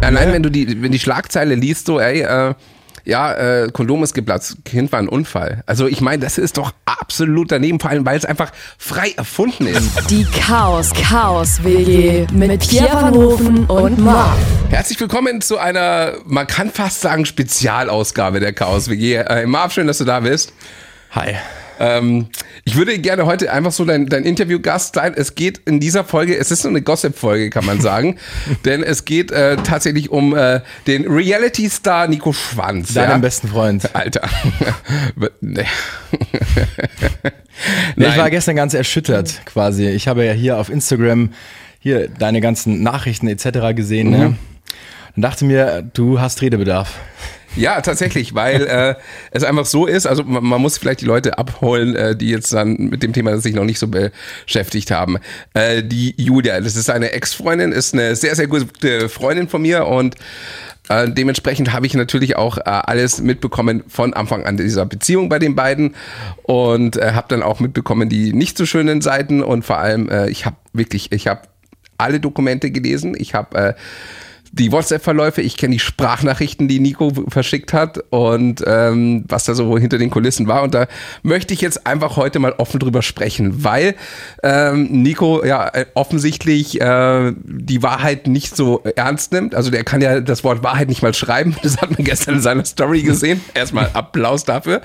Allein wenn du die, wenn die Schlagzeile liest, so, ey, äh, ja, äh, Kondom ist geplatzt, Kind war ein Unfall. Also ich meine, das ist doch absolut daneben, vor allem weil es einfach frei erfunden ist. Die Chaos Chaos WG mit Pierre van Hofen und Marc. Herzlich willkommen zu einer, man kann fast sagen, Spezialausgabe der Chaos WG. Äh, Marv, schön, dass du da bist. Hi. Ähm, ich würde gerne heute einfach so dein, dein Interviewgast sein. Es geht in dieser Folge, es ist so eine Gossip-Folge, kann man sagen. denn es geht äh, tatsächlich um äh, den Reality-Star Nico Schwanz. Deinen ja? besten Freund. Alter. nee. nee, ich war gestern ganz erschüttert quasi. Ich habe ja hier auf Instagram hier deine ganzen Nachrichten etc. gesehen. Ne? Mhm. Ne? Und dachte mir, du hast Redebedarf. Ja, tatsächlich, weil äh, es einfach so ist, also man, man, muss vielleicht die Leute abholen, äh, die jetzt dann mit dem Thema sich noch nicht so beschäftigt haben. Äh, die Julia, das ist eine Ex-Freundin, ist eine sehr, sehr gute Freundin von mir und äh, dementsprechend habe ich natürlich auch äh, alles mitbekommen von Anfang an dieser Beziehung bei den beiden und äh, habe dann auch mitbekommen die nicht so schönen Seiten und vor allem, äh, ich habe wirklich, ich habe alle Dokumente gelesen, ich habe äh, die WhatsApp-Verläufe, ich kenne die Sprachnachrichten, die Nico verschickt hat und ähm, was da so hinter den Kulissen war. Und da möchte ich jetzt einfach heute mal offen drüber sprechen, weil ähm, Nico ja äh, offensichtlich äh, die Wahrheit nicht so ernst nimmt. Also der kann ja das Wort Wahrheit nicht mal schreiben. Das hat man gestern in seiner Story gesehen. Erstmal Applaus dafür.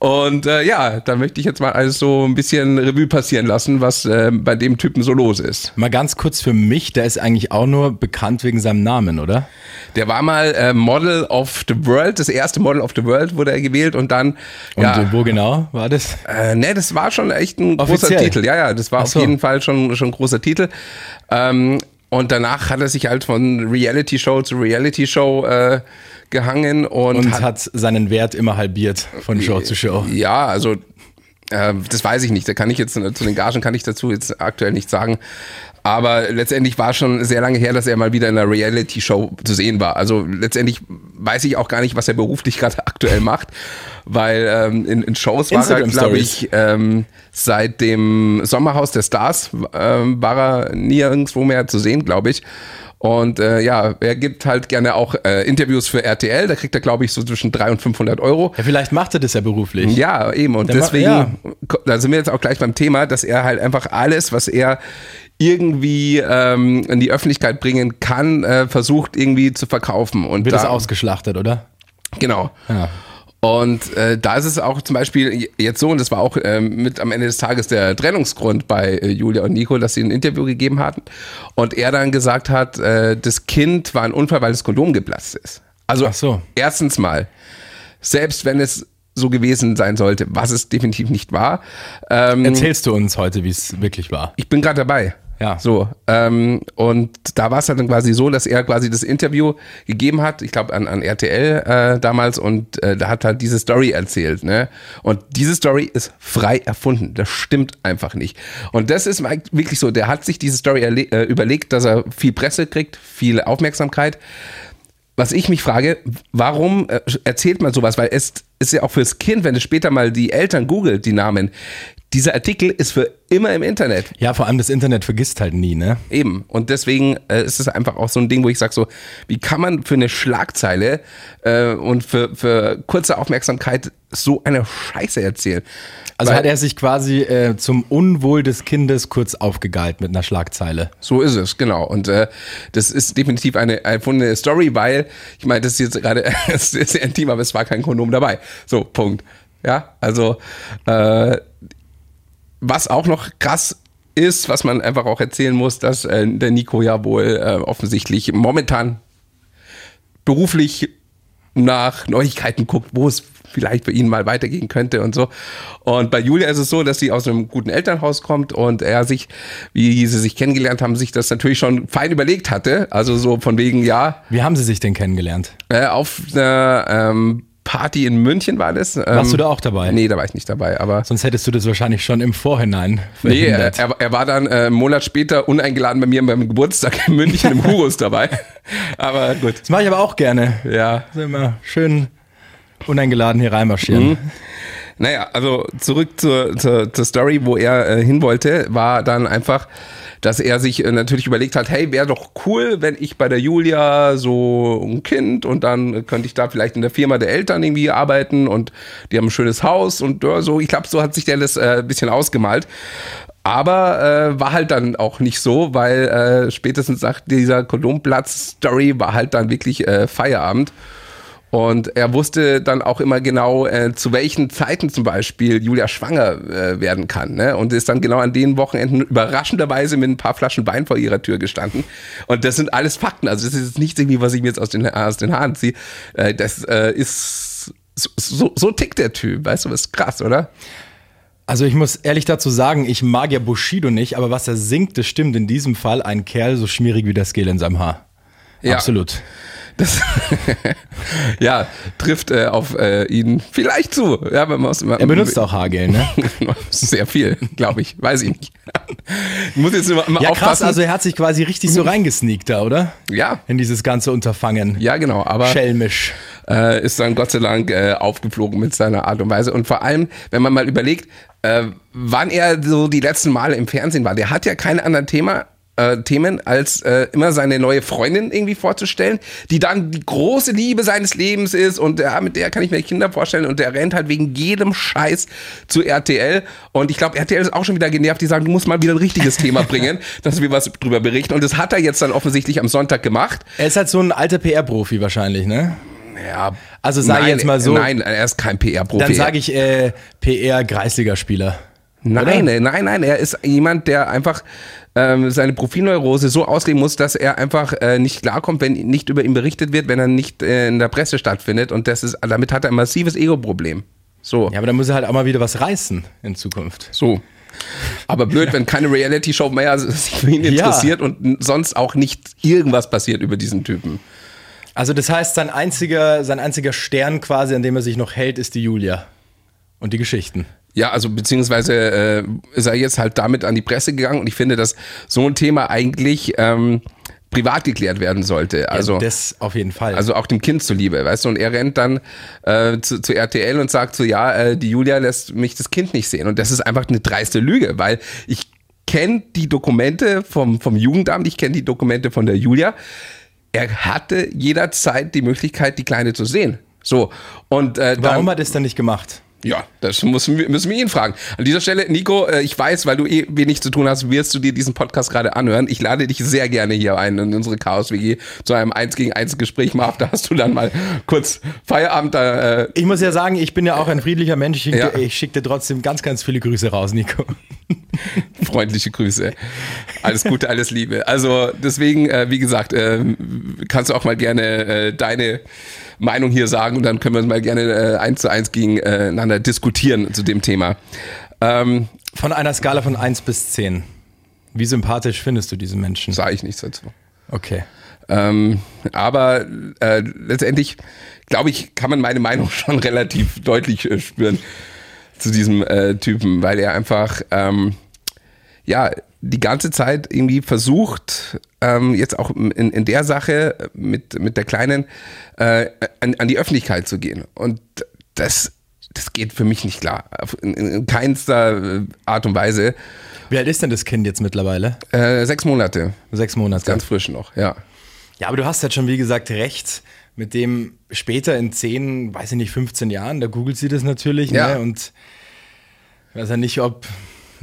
Und äh, ja, da möchte ich jetzt mal alles so ein bisschen Revue passieren lassen, was äh, bei dem Typen so los ist. Mal ganz kurz für mich, der ist eigentlich auch nur bekannt wegen seinem Namen, oder? Der war mal äh, Model of the World, das erste Model of the World wurde er gewählt und dann. Und ja, wo genau war das? Äh, ne, das war schon echt ein Offiziell. großer Titel. Ja, ja, das war so. auf jeden Fall schon, schon ein großer Titel. Ähm, und danach hat er sich halt von Reality Show zu Reality Show äh, gehangen und, und hat, hat, seinen Wert immer halbiert von Show zu Show. Ja, also äh, das weiß ich nicht. Da kann ich jetzt zu den Gagen kann ich dazu jetzt aktuell nicht sagen. Aber letztendlich war schon sehr lange her, dass er mal wieder in einer Reality-Show zu sehen war. Also letztendlich weiß ich auch gar nicht, was er beruflich gerade aktuell macht, weil ähm, in, in, Shows war er, glaube ich, ähm, seit dem Sommerhaus der Stars ähm, war er nirgendwo mehr zu sehen, glaube ich. Und äh, ja, er gibt halt gerne auch äh, Interviews für RTL. Da kriegt er, glaube ich, so zwischen 300 und 500 Euro. Ja, vielleicht macht er das ja beruflich. Ja, eben. Und Der deswegen, ja. da sind wir jetzt auch gleich beim Thema, dass er halt einfach alles, was er irgendwie ähm, in die Öffentlichkeit bringen kann, äh, versucht irgendwie zu verkaufen. Und wird da, das ausgeschlachtet, oder? Genau. Ja. Und äh, da ist es auch zum Beispiel jetzt so, und das war auch äh, mit am Ende des Tages der Trennungsgrund bei äh, Julia und Nico, dass sie ein Interview gegeben hatten und er dann gesagt hat, äh, das Kind war ein Unfall, weil das Kondom geplatzt ist. Also so. erstens mal, selbst wenn es so gewesen sein sollte, was es definitiv nicht war. Ähm, Erzählst du uns heute, wie es wirklich war? Ich bin gerade dabei. Ja. So. Ähm, und da war es dann quasi so, dass er quasi das Interview gegeben hat, ich glaube an, an RTL äh, damals, und äh, da hat halt diese Story erzählt. Ne? Und diese Story ist frei erfunden. Das stimmt einfach nicht. Und das ist wirklich so, der hat sich diese Story äh, überlegt, dass er viel Presse kriegt, viel Aufmerksamkeit. Was ich mich frage, warum äh, erzählt man sowas? Weil es ist ja auch fürs Kind, wenn es später mal die Eltern googelt, die Namen, dieser Artikel ist für immer im Internet. Ja, vor allem das Internet vergisst halt nie, ne? Eben. Und deswegen äh, ist es einfach auch so ein Ding, wo ich sage so, wie kann man für eine Schlagzeile äh, und für, für kurze Aufmerksamkeit so eine Scheiße erzählen? Also Weil, hat er sich quasi äh, zum Unwohl des Kindes kurz aufgegeilt mit einer Schlagzeile. So ist es, genau. Und äh, das ist definitiv eine erfundene Story, weil, ich meine, das ist jetzt gerade sehr intim, aber es war kein Kondom dabei. So, Punkt. Ja, also äh, was auch noch krass ist, was man einfach auch erzählen muss, dass äh, der Nico ja wohl äh, offensichtlich momentan beruflich nach Neuigkeiten guckt, wo es vielleicht bei ihnen mal weitergehen könnte und so. Und bei Julia ist es so, dass sie aus einem guten Elternhaus kommt und er sich, wie sie sich kennengelernt haben, sich das natürlich schon fein überlegt hatte. Also so von wegen, ja. Wie haben sie sich denn kennengelernt? Äh, auf einer ähm, Party in München war das. Warst ähm, du da auch dabei? Nee, da war ich nicht dabei, aber. Sonst hättest du das wahrscheinlich schon im Vorhinein verhindert. Nee, er, er war dann äh, einen Monat später uneingeladen bei mir beim Geburtstag in München im Hurus dabei. Aber gut. Das mache ich aber auch gerne. Ja. Also immer schön uneingeladen hier reinmarschieren. Mhm. Naja, also zurück zur, zur, zur Story, wo er äh, hin wollte, war dann einfach, dass er sich äh, natürlich überlegt hat, hey, wäre doch cool, wenn ich bei der Julia so ein Kind und dann könnte ich da vielleicht in der Firma der Eltern irgendwie arbeiten und die haben ein schönes Haus und äh, so. Ich glaube, so hat sich der das äh, ein bisschen ausgemalt. Aber äh, war halt dann auch nicht so, weil äh, spätestens nach dieser Kolomplatz-Story war halt dann wirklich äh, Feierabend. Und er wusste dann auch immer genau, äh, zu welchen Zeiten zum Beispiel Julia schwanger äh, werden kann. Ne? Und ist dann genau an den Wochenenden überraschenderweise mit ein paar Flaschen Wein vor ihrer Tür gestanden. Und das sind alles Fakten. Also das ist jetzt nichts irgendwie, was ich mir jetzt aus den, aus den Haaren ziehe. Äh, das äh, ist so, so, tickt der Typ. Weißt du, was ist krass, oder? Also ich muss ehrlich dazu sagen, ich mag ja Bushido nicht, aber was er singt, das stimmt in diesem Fall ein Kerl so schmierig wie das Gel in seinem Haar. Ja. Absolut. Das ja, trifft äh, auf äh, ihn vielleicht zu. Ja, wenn man er benutzt auch Haargel, ne? Sehr viel, glaube ich. Weiß ich nicht. ich muss jetzt immer, immer ja, aufpassen. krass, also er hat sich quasi richtig so reingesneakt da, oder? Ja. In dieses ganze Unterfangen. Ja, genau. Aber Schelmisch. Äh, ist dann Gott sei Dank äh, aufgeflogen mit seiner Art und Weise. Und vor allem, wenn man mal überlegt, äh, wann er so die letzten Male im Fernsehen war, der hat ja kein anderes Thema äh, Themen, als äh, immer seine neue Freundin irgendwie vorzustellen, die dann die große Liebe seines Lebens ist und ja, mit der kann ich mir Kinder vorstellen und der rennt halt wegen jedem Scheiß zu RTL und ich glaube, RTL ist auch schon wieder genervt, die sagen, du musst mal wieder ein richtiges Thema bringen, dass wir was drüber berichten und das hat er jetzt dann offensichtlich am Sonntag gemacht. Er ist halt so ein alter PR-Profi wahrscheinlich, ne? Ja, also sage ich jetzt mal so. Nein, er ist kein PR-Profi. Dann sage ich äh, PR-Kreisligaspieler. Nein, Oder? nein, nein, er ist jemand, der einfach ähm, seine Profilneurose so ausleben muss, dass er einfach äh, nicht klarkommt, wenn nicht über ihn berichtet wird, wenn er nicht äh, in der Presse stattfindet. Und das ist, damit hat er ein massives Ego-Problem. So. Ja, aber dann muss er halt auch mal wieder was reißen in Zukunft. So. Aber blöd, wenn keine Reality-Show mehr sich für ihn interessiert ja. und sonst auch nicht irgendwas passiert über diesen Typen. Also das heißt, sein einziger, sein einziger Stern quasi, an dem er sich noch hält, ist die Julia. Und die Geschichten. Ja, also beziehungsweise äh, ist er jetzt halt damit an die Presse gegangen und ich finde, dass so ein Thema eigentlich ähm, privat geklärt werden sollte. Also ja, das auf jeden Fall. Also auch dem Kind zuliebe, weißt du. Und er rennt dann äh, zu, zu RTL und sagt so, ja, äh, die Julia lässt mich das Kind nicht sehen. Und das ist einfach eine dreiste Lüge, weil ich kenne die Dokumente vom, vom Jugendamt, ich kenne die Dokumente von der Julia. Er hatte jederzeit die Möglichkeit, die Kleine zu sehen. So. Und, äh, Warum dann, hat er es dann nicht gemacht? Ja, das müssen wir, müssen wir ihn fragen. An dieser Stelle, Nico, äh, ich weiß, weil du eh wenig zu tun hast, wirst du dir diesen Podcast gerade anhören. Ich lade dich sehr gerne hier ein in unsere Chaos-WG zu einem 1 gegen 1 Gespräch mal Da hast du dann mal kurz Feierabend. Da, äh ich muss ja sagen, ich bin ja auch ein friedlicher Mensch. Ich, ja. ich schicke dir trotzdem ganz, ganz viele Grüße raus, Nico. Freundliche Grüße. Alles Gute, alles Liebe. Also deswegen, äh, wie gesagt, äh, kannst du auch mal gerne äh, deine Meinung hier sagen und dann können wir mal gerne äh, eins zu eins gegeneinander diskutieren zu dem Thema. Ähm, von einer Skala von 1 bis 10. Wie sympathisch findest du diese Menschen? Sage ich nichts dazu. Okay. Ähm, aber äh, letztendlich, glaube ich, kann man meine Meinung schon relativ deutlich äh, spüren zu diesem äh, Typen, weil er einfach, ähm, ja, die ganze Zeit irgendwie versucht, ähm, jetzt auch in, in der Sache mit, mit der Kleinen äh, an, an die Öffentlichkeit zu gehen. Und das, das geht für mich nicht klar. In, in keinster äh, Art und Weise. Wie alt ist denn das Kind jetzt mittlerweile? Äh, sechs Monate. Sechs Monate. Ganz frisch noch, ja. Ja, aber du hast jetzt schon, wie gesagt, recht mit dem später in 10, weiß ich nicht, 15 Jahren, da googelt sie das natürlich, ja. ne? Und ich weiß ja nicht, ob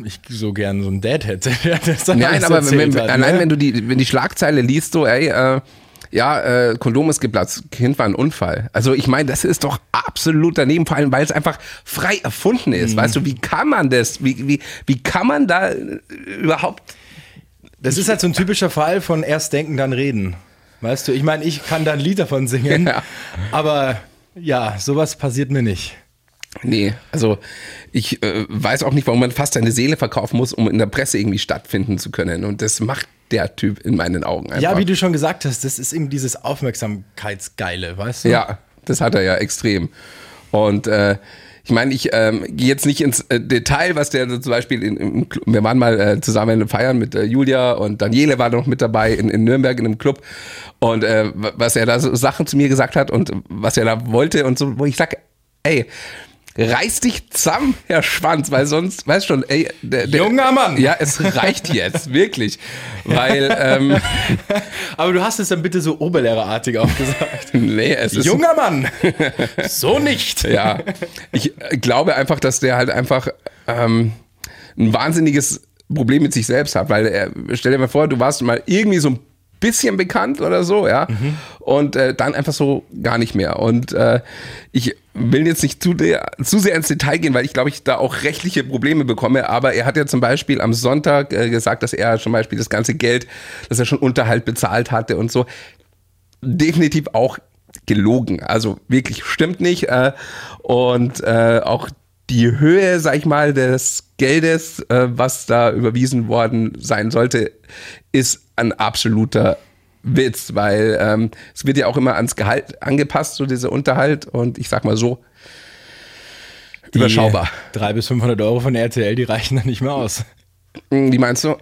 ich so gern so ein Dad hätte. Nein, aber wenn, hat, allein ne? wenn du die, wenn die Schlagzeile liest, so, ey, äh, ja, äh, Kondom ist geplatzt, Kind war ein Unfall. Also ich meine, das ist doch absolut daneben, vor allem weil es einfach frei erfunden ist. Mhm. Weißt du, wie kann man das, wie, wie, wie kann man da überhaupt... Das ist halt so ein typischer Fall von erst denken, dann reden. Weißt du, ich meine, ich kann da ein Lied davon singen, ja. aber ja, sowas passiert mir nicht. Nee, also ich äh, weiß auch nicht, warum man fast seine Seele verkaufen muss, um in der Presse irgendwie stattfinden zu können. Und das macht der Typ in meinen Augen einfach. Ja, wie du schon gesagt hast, das ist eben dieses Aufmerksamkeitsgeile, weißt du? Ja, das hat er ja extrem. Und äh, ich meine, ich ähm, gehe jetzt nicht ins äh, Detail, was der zum Beispiel in, im Club, wir waren mal äh, zusammen feiern mit äh, Julia und Daniele war noch mit dabei in, in Nürnberg in einem Club und äh, was er da so Sachen zu mir gesagt hat und was er da wollte und so, wo ich sag, ey, reiß dich zusammen, Herr Schwanz, weil sonst, weißt schon, ey, der, der, junger Mann. Ja, es reicht jetzt, wirklich. Weil, ähm, Aber du hast es dann bitte so Oberlehrerartig auch gesagt. nee, es ist. Junger Mann. so nicht. ja. Ich glaube einfach, dass der halt einfach ähm, ein wahnsinniges Problem mit sich selbst hat, weil er, stell dir mal vor, du warst mal irgendwie so ein bisschen bekannt oder so, ja. Mhm. Und äh, dann einfach so gar nicht mehr. Und äh, ich will jetzt nicht zu, der, zu sehr ins Detail gehen, weil ich glaube, ich da auch rechtliche Probleme bekomme. Aber er hat ja zum Beispiel am Sonntag äh, gesagt, dass er zum Beispiel das ganze Geld, das er schon Unterhalt bezahlt hatte und so, definitiv auch gelogen. Also wirklich stimmt nicht. Äh, und äh, auch die Höhe, sag ich mal, des Geldes, äh, was da überwiesen worden sein sollte, ist ein absoluter Witz, weil ähm, es wird ja auch immer ans Gehalt angepasst, so dieser Unterhalt. Und ich sag mal so, die überschaubar. 300 bis 500 Euro von RTL, die reichen dann nicht mehr aus. Hm, wie meinst du?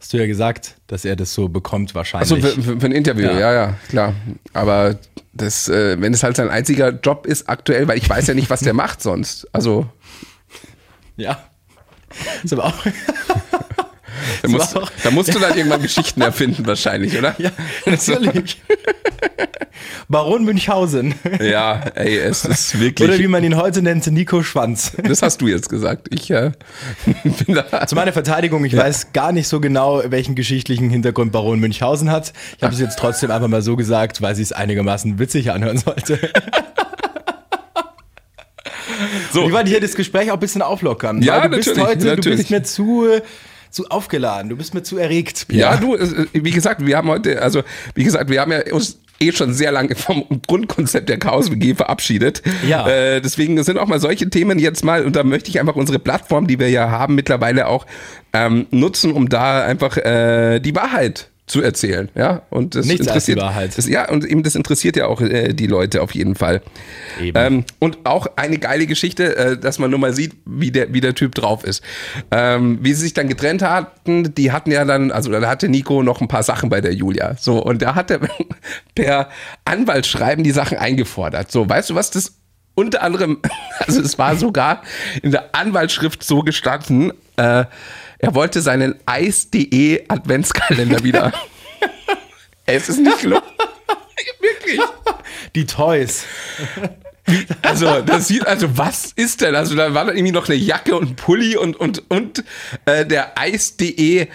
Hast du ja gesagt, dass er das so bekommt wahrscheinlich. Achso, für, für, ein Interview, ja. ja, ja, klar. Aber das, äh, wenn es halt sein einziger Job ist aktuell, weil ich weiß ja nicht, was der macht sonst. Also. Ja. Ist aber auch. Da musst, da musst du dann irgendwann Geschichten erfinden, wahrscheinlich, oder? Ja, natürlich. Baron Münchhausen. Ja, ey, es ist wirklich. Oder wie man ihn heute nennt, Nico Schwanz. Das hast du jetzt gesagt. Ich äh, bin da. Zu meiner Verteidigung, ich ja. weiß gar nicht so genau, welchen geschichtlichen Hintergrund Baron Münchhausen hat. Ich habe es jetzt trotzdem einfach mal so gesagt, weil sie es einigermaßen witzig anhören sollte. So. Ich wollte hier das Gespräch auch ein bisschen auflockern. Ja, du natürlich, bist heute, natürlich. du bist mir zu zu aufgeladen. Du bist mir zu erregt. Ja, du, wie gesagt, wir haben heute, also wie gesagt, wir haben ja uns eh schon sehr lange vom Grundkonzept der Chaos WG verabschiedet. Ja. Äh, deswegen sind auch mal solche Themen jetzt mal, und da möchte ich einfach unsere Plattform, die wir ja haben, mittlerweile auch ähm, nutzen, um da einfach äh, die Wahrheit zu erzählen, ja. Und das Nichts interessiert, als die Wahrheit. Das, ja, und eben das interessiert ja auch äh, die Leute auf jeden Fall. Ähm, und auch eine geile Geschichte, äh, dass man nur mal sieht, wie der, wie der Typ drauf ist. Ähm, wie sie sich dann getrennt hatten, die hatten ja dann, also da hatte Nico noch ein paar Sachen bei der Julia. So, und da hat er per Anwaltsschreiben die Sachen eingefordert. So, weißt du, was das unter anderem, also es war sogar in der Anwaltsschrift so gestanden, äh, er wollte seinen Eis.de Adventskalender wieder. es ist nicht gelungen. Wirklich. Die Toys. Also, das sieht, also, was ist denn? Also, da war dann irgendwie noch eine Jacke und ein Pulli und, und, und äh, der Eis.de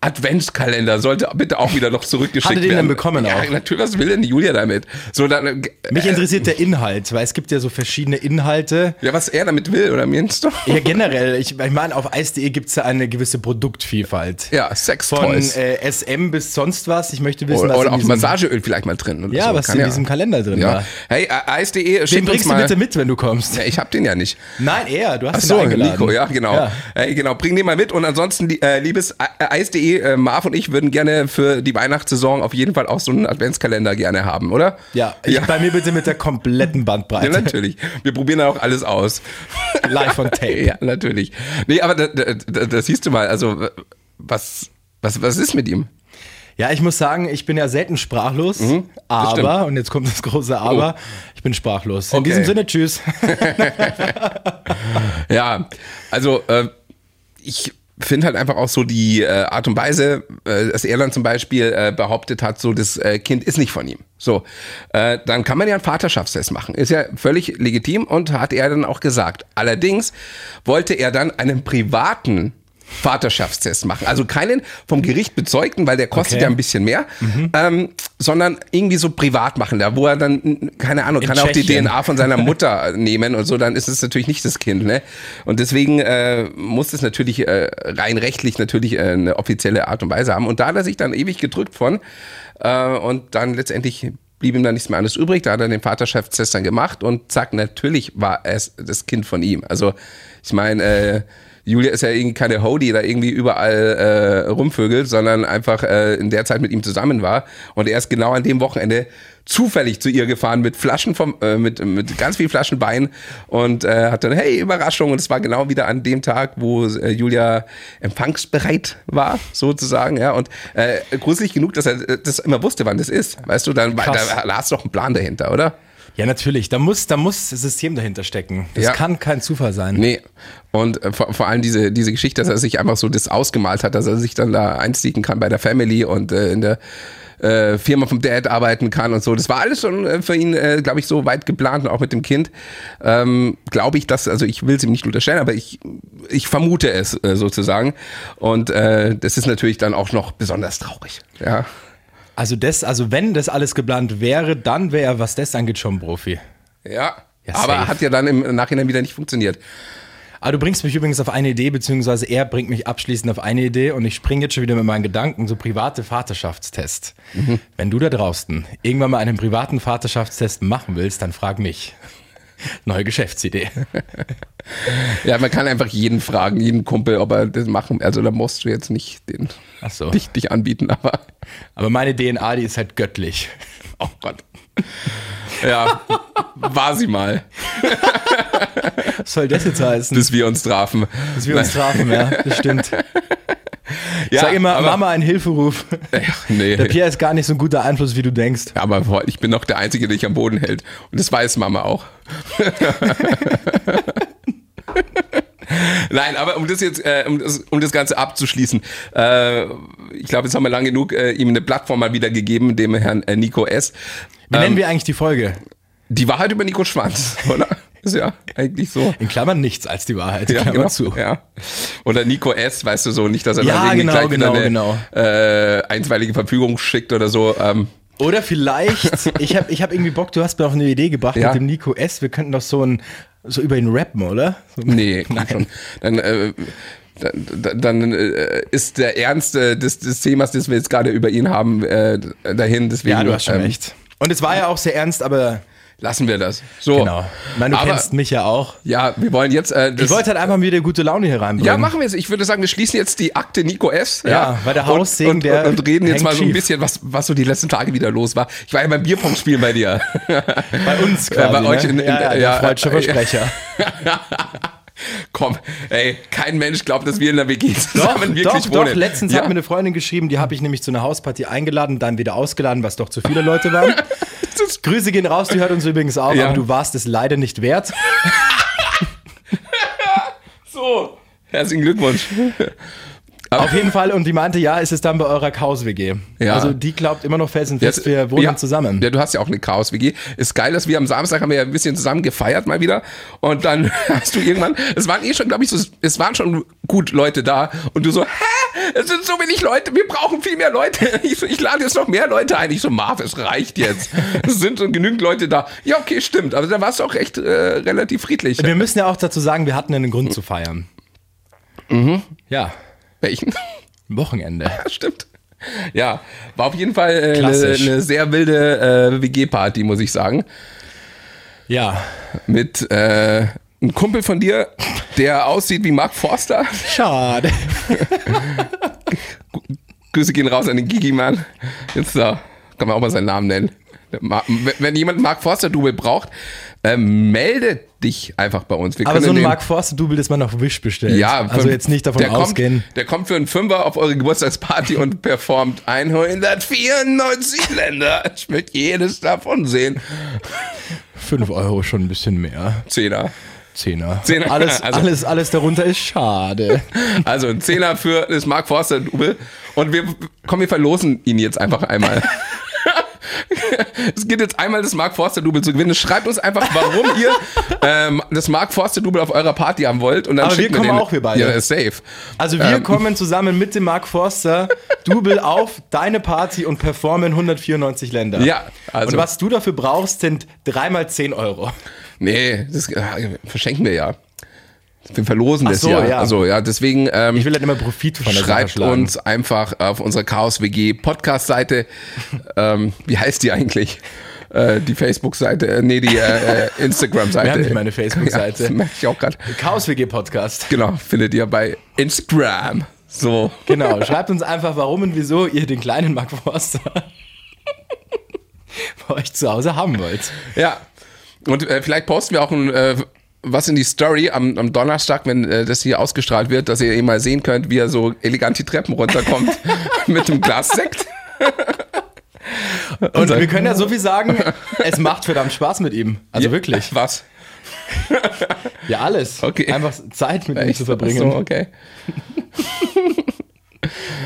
Adventskalender sollte bitte auch wieder noch zurückgeschickt werden. Hat er den dann bekommen ja, auch? natürlich, was will denn Julia damit? So, dann, äh, Mich interessiert der Inhalt, weil es gibt ja so verschiedene Inhalte. Ja, was er damit will, oder meinst du? Ja, generell. Ich, ich meine, auf Eis.de gibt es ja eine gewisse Produktvielfalt. Ja, Sex Von äh, SM bis sonst was. Ich möchte wissen, oder, was Oder auch Massageöl vielleicht mal drin. ja, so. was Kann in ja. diesem Kalender drin ja. war. Hey, Eis.de, Den bringst du bitte mit, wenn du kommst. Ja, ich hab den ja nicht. Nein, er, du hast Ach so, ihn eingeladen. Nico, ja, genau. Ja. Hey, genau, bring den mal mit. Und ansonsten, äh, liebes Eis.de, äh, Marv und ich würden gerne für die Weihnachtssaison auf jeden Fall auch so einen Adventskalender gerne haben, oder? Ja, ich, ja. bei mir bitte mit der kompletten Bandbreite. Ja, natürlich. Wir probieren auch alles aus. Live on Tape. Ja, natürlich. Nee, aber da, da, da, da siehst du mal, also was, was, was ist mit ihm? Ja, ich muss sagen, ich bin ja selten sprachlos, mhm, aber, und jetzt kommt das große Aber, oh. ich bin sprachlos. In okay. diesem Sinne, tschüss. ja, also äh, ich finde halt einfach auch so die äh, Art und Weise, äh, dass er dann zum Beispiel äh, behauptet hat, so das äh, Kind ist nicht von ihm. So, äh, dann kann man ja einen Vaterschaftstest machen. Ist ja völlig legitim und hat er dann auch gesagt. Allerdings wollte er dann einen privaten Vaterschaftstest machen. Also keinen vom Gericht bezeugten, weil der kostet okay. ja ein bisschen mehr, mhm. ähm, sondern irgendwie so privat machen, da wo er dann, keine Ahnung, In kann er auch die DNA von seiner Mutter nehmen und so, dann ist es natürlich nicht das Kind. Ne? Und deswegen äh, muss es natürlich äh, rein rechtlich natürlich äh, eine offizielle Art und Weise haben. Und da hat er sich dann ewig gedrückt von äh, und dann letztendlich blieb ihm dann nichts mehr anderes übrig. Da hat er den Vaterschaftstest dann gemacht und zack, natürlich war es das Kind von ihm. Also ich meine, äh, Julia ist ja irgendwie keine Ho, die da irgendwie überall äh, rumvögelt, sondern einfach äh, in der Zeit mit ihm zusammen war. Und er ist genau an dem Wochenende zufällig zu ihr gefahren mit Flaschen vom, äh, mit, mit ganz viel Flaschen Wein und äh, hat dann, hey, Überraschung. Und es war genau wieder an dem Tag, wo äh, Julia empfangsbereit war, sozusagen. Ja. Und äh, gruselig genug, dass er das immer wusste, wann das ist. Weißt du, dann da, da hast du doch einen Plan dahinter, oder? Ja, natürlich. Da muss, da muss das System dahinter stecken. Das Ja. kann kein Zufall sein. Nee. Und äh, vor, vor allem diese, diese Geschichte, dass er sich einfach so das ausgemalt hat, dass er sich dann da einstiegen kann bei der Family und äh, in der äh, Firma vom Dad arbeiten kann und so. Das war alles schon äh, für ihn, äh, glaube ich, so weit geplant und auch mit dem Kind. Ähm, glaube ich, dass, also ich will es ihm nicht unterstellen, aber ich, ich vermute es äh, sozusagen. Und äh, das ist natürlich dann auch noch besonders traurig. Ja. Also, das, also wenn das alles geplant wäre, dann wäre er, was das angeht, schon Profi. Ja. Ja, aber safe. hat ja dann im Nachhinein wieder nicht funktioniert. Aber du bringst mich übrigens auf eine Idee, beziehungsweise er bringt mich abschließend auf eine Idee und ich springe jetzt schon wieder mit meinen Gedanken, so private Vaterschaftstest. Wenn du da draußen irgendwann mal einen privaten Vaterschaftstest machen willst, dann frag mich. Neue Geschäftsidee. Ja, man kann einfach jeden fragen, jeden Kumpel, ob er das machen. Also da musst du jetzt nicht den, Ach so. dich, dich anbieten, aber Aber meine DNA, die ist halt göttlich. oh Gott. Ja, war sie mal, Was soll das jetzt heißen? bis wir uns trafen. Dass wir uns trafen, ja, das stimmt. ja, Sag immer, aber, Mama, ein Hilferuf. Ja, nee. Der Pierre ist gar nicht so ein guter Einfluss, wie du denkst. Aber boah, ich bin noch der Einzige, der dich am Boden hält. Und das weiß Mama auch. Nein, aber um das jetzt, äh, um, das, um das Ganze abzuschließen, äh, ich glaube, jetzt haben wir lang genug äh, ihm eine Plattform mal wieder gegeben, dem Herrn äh, Nico S. Wie Ähm, nennen wir eigentlich die Folge? Die Wahrheit über Nico Schwanz, oder? Ist ja eigentlich so. In Klammern nichts als die Wahrheit. Ja, Klammer genau. zu. Ja. Oder Nico S, weißt du so, nicht, dass er Ja, genau, gleich genau, eine äh, einstweilige Verfügung schickt oder so. Ähm, Oder vielleicht, ich habe ich hab irgendwie Bock, du hast mir auf eine Idee gebracht Ja. mit dem Nico S. Wir könnten doch so ein, so über ihn rappen, oder? So, Nee, komm schon. Dann, äh, dann, dann äh, ist der Ernst äh, des, des Themas, das wir jetzt gerade über ihn haben, äh, dahin. Deswegen, ja, du hast schon ähm, recht. Und es war ja auch sehr ernst, aber Lassen wir das. So. genau. Ich meine, du Aber- kennst mich ja auch. Ja, wir wollen jetzt. Äh, Ich wollte halt einfach wieder gute Laune hier reinbringen. ja, machen wir es. Ich würde sagen, wir schließen jetzt die Akte Nico S. Ja, weil der Haussegen, und, und, der und reden jetzt mal so ein bisschen, was, was so die letzten Tage wieder los war. Ich war ja beim Bierpong-Spielen bei dir. Bei uns quasi. bei euch ne? in- in- ja, ja, der ja, freudsche äh, Versprecher. Komm, ey, kein Mensch glaubt, dass wir in der WG Doch, zusammen wirklich doch, wohnen. doch, letztens ja? hat mir eine Freundin geschrieben, die habe ich nämlich zu einer Hausparty eingeladen, dann wieder ausgeladen, was doch zu viele Leute waren. Grüße gehen raus, die hört uns übrigens auch, Ja. aber du warst es leider nicht wert. So, herzlichen Glückwunsch. Auf jeden Fall, und die meinte, ja, ist es dann bei eurer Chaos-WG. Ja. Also die glaubt immer noch felsenfest, wir wohnen ja, zusammen. Ja, du hast ja auch eine Chaos-WG. Ist geil, dass wir am Samstag haben wir ja ein bisschen zusammen gefeiert mal wieder. Und dann hast du irgendwann, es waren eh schon, glaube ich, so, es waren schon gut Leute da. Und du so, hä? Es sind so wenig Leute, wir brauchen viel mehr Leute. Ich, so, ich lade jetzt noch mehr Leute ein. Ich so, Marv, es reicht jetzt. Es sind so genügend Leute da. Ja, okay, stimmt. Aber da warst du auch echt äh, relativ friedlich. Wir müssen ja auch dazu sagen, wir hatten einen Grund zu feiern. Mhm. Ja, Welchen? Wochenende. Stimmt. Ja, war auf jeden Fall äh, eine, sehr wilde äh, WG-Party, muss ich sagen. Ja, Mit äh, einem Kumpel von dir, der aussieht wie Mark Forster. schade. Grüße gehen raus an den Gigi-Mann. Jetzt so, kann man auch mal seinen Namen nennen. Wenn jemand Mark Forster-Double braucht, äh, melde dich einfach bei uns. Wir Aber so ein Mark Forster-Double, das man auf Wish bestellt. Ja, also jetzt nicht davon der ausgehen. Kommt, der kommt für einen Fünfer auf eure Geburtstagsparty und performt 194 Länder. Ich möchte jedes davon sehen. 5 Euro schon ein bisschen mehr. Zehner. Zehner. Zehner. Alles, Also- alles, alles darunter ist schade. Also ein Zehner für das Mark Forster Double. Und wir, komm, wir verlosen ihn jetzt einfach einmal. es gibt jetzt einmal das Mark Forster Double zu gewinnen. Schreibt uns einfach, warum ihr ähm, das Mark Forster Double auf eurer Party haben wollt. Und dann Aber wir kommen den, auch, wir beide. Ja, safe. Also wir Ähm. kommen zusammen mit dem Mark Forster Double auf deine Party und performen 194 Länder. Ja, also- Und was du dafür brauchst, sind dreimal 10 Euro. Nee, das äh, verschenken wir ja. Wir verlosen das so, ja. ja. Also ja, deswegen ähm, Ich will halt immer Profit von der schreibt uns einfach auf unserer Chaos WG Podcast Seite. ähm, wie heißt die eigentlich? Äh, die Facebook-Seite, äh, nee, die äh, äh, Instagram-Seite. Wir haben nicht mal eine Facebook-Seite. Ja, merke ich auch gerade. Chaos WG Podcast. Genau, findet ihr bei Instagram. So. Genau, schreibt uns einfach, warum und wieso ihr den kleinen Mark Forster bei euch zu Hause haben wollt. Ja. Und äh, vielleicht posten wir auch ein, äh, was in die Story am, am Donnerstag, wenn äh, das hier ausgestrahlt wird, dass ihr eh mal sehen könnt, wie er so elegant die Treppen runterkommt mit dem Glas Sekt. Und wir können ja so viel sagen, es macht verdammt Spaß mit ihm. Also Ja, wirklich. Was? Ja, alles. Okay. Einfach Zeit mit ihm Echt? zu verbringen. So, okay.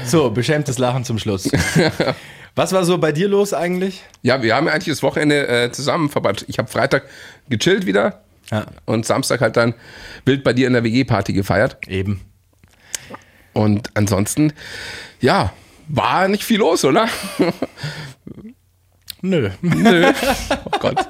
So, beschämtes Lachen zum Schluss. Was war so bei dir los eigentlich? Ja, wir haben ja eigentlich das Wochenende äh, zusammen verbracht. Ich habe Freitag gechillt wieder Ja, und Samstag halt dann wild bei dir in der WG-Party gefeiert. eben. Und ansonsten, ja, war nicht viel los, oder? Nö. Nö. Oh Gott.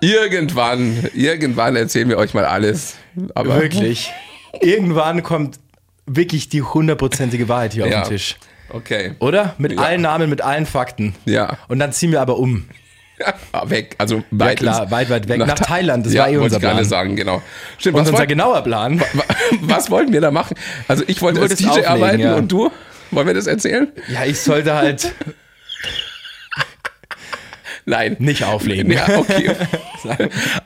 Irgendwann, irgendwann erzählen wir euch mal alles. Aber Wirklich. Irgendwann kommt wirklich die hundertprozentige Wahrheit hier Ja. auf den Tisch. Okay. Oder? Mit Ja. allen Namen, mit allen Fakten. Ja. Und dann ziehen wir aber um. Ja, weg. Also weit klar, ins- weit, weit weg. Nach Tha- Thailand, das ja, war eh unser Plan. sagen, genau. Stimmt, was, unser wollt, genauer Plan. was wollten wir da machen? Also ich wollte als DJ auflegen, arbeiten ja. und du? Wollen wir das erzählen? Ja, ich sollte halt Nein. nicht auflegen. Ja, okay.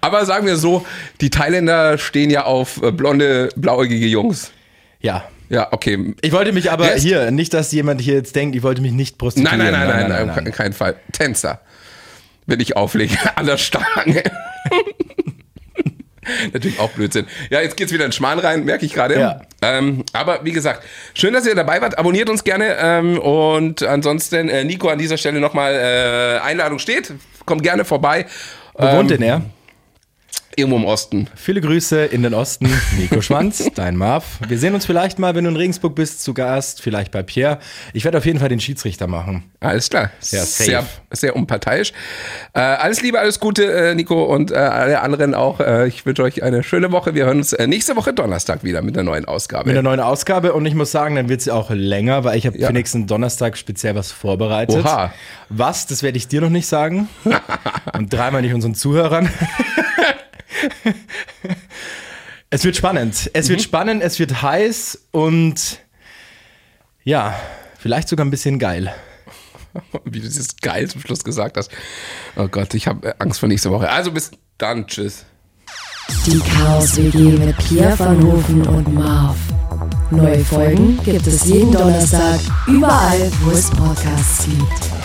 Aber sagen wir so, die Thailänder stehen ja auf äh, blonde, blauäugige Jungs. Ja. Ja, okay. Ich wollte mich aber hier, nicht, dass jemand hier jetzt denkt, ich wollte mich nicht Nein, prostituieren. nein, nein, nein, nein, auf keinen Fall. Tänzer. Will ich auflegen. An der Stange. Natürlich auch Blödsinn. Ja, jetzt geht's wieder in Schmarrn rein, merke ich gerade. Ja. Ähm, aber wie gesagt, schön, dass ihr dabei wart. Abonniert uns gerne. Ähm, und ansonsten, äh, Nico, an dieser Stelle nochmal äh, Einladung steht. Kommt gerne vorbei. Wo wohnt denn er? Irgendwo im Osten. Viele Grüße in den Osten. Nico Schwanz, dein Marv. Wir sehen uns vielleicht mal, wenn du in Regensburg bist, zu Gast, vielleicht bei Pierre. Ich werde auf jeden Fall den Schiedsrichter machen. Alles klar. Ja, safe. sehr, sehr unparteiisch. Äh, alles Liebe, alles Gute, äh, Nico und äh, alle anderen auch. Äh, ich wünsche euch eine schöne Woche. Wir hören uns äh, nächste Woche Donnerstag wieder mit einer neuen Ausgabe. Mit einer neuen Ausgabe und ich muss sagen, dann wird sie auch länger, weil ich habe Ja. für nächsten Donnerstag speziell was vorbereitet. Oha. Was, das werde ich dir noch nicht sagen. und dreimal nicht unseren Zuhörern. es wird spannend. Es Mhm. wird spannend, es wird heiß und ja, vielleicht sogar ein bisschen geil. Wie du das geil zum Schluss gesagt hast. Oh Gott, ich habe Angst vor nächste Woche. Also bis dann. Tschüss. Die Chaos-WG mit Pierre van Hofen und Marv. Neue Folgen gibt es jeden Donnerstag, überall, wo es Podcasts gibt.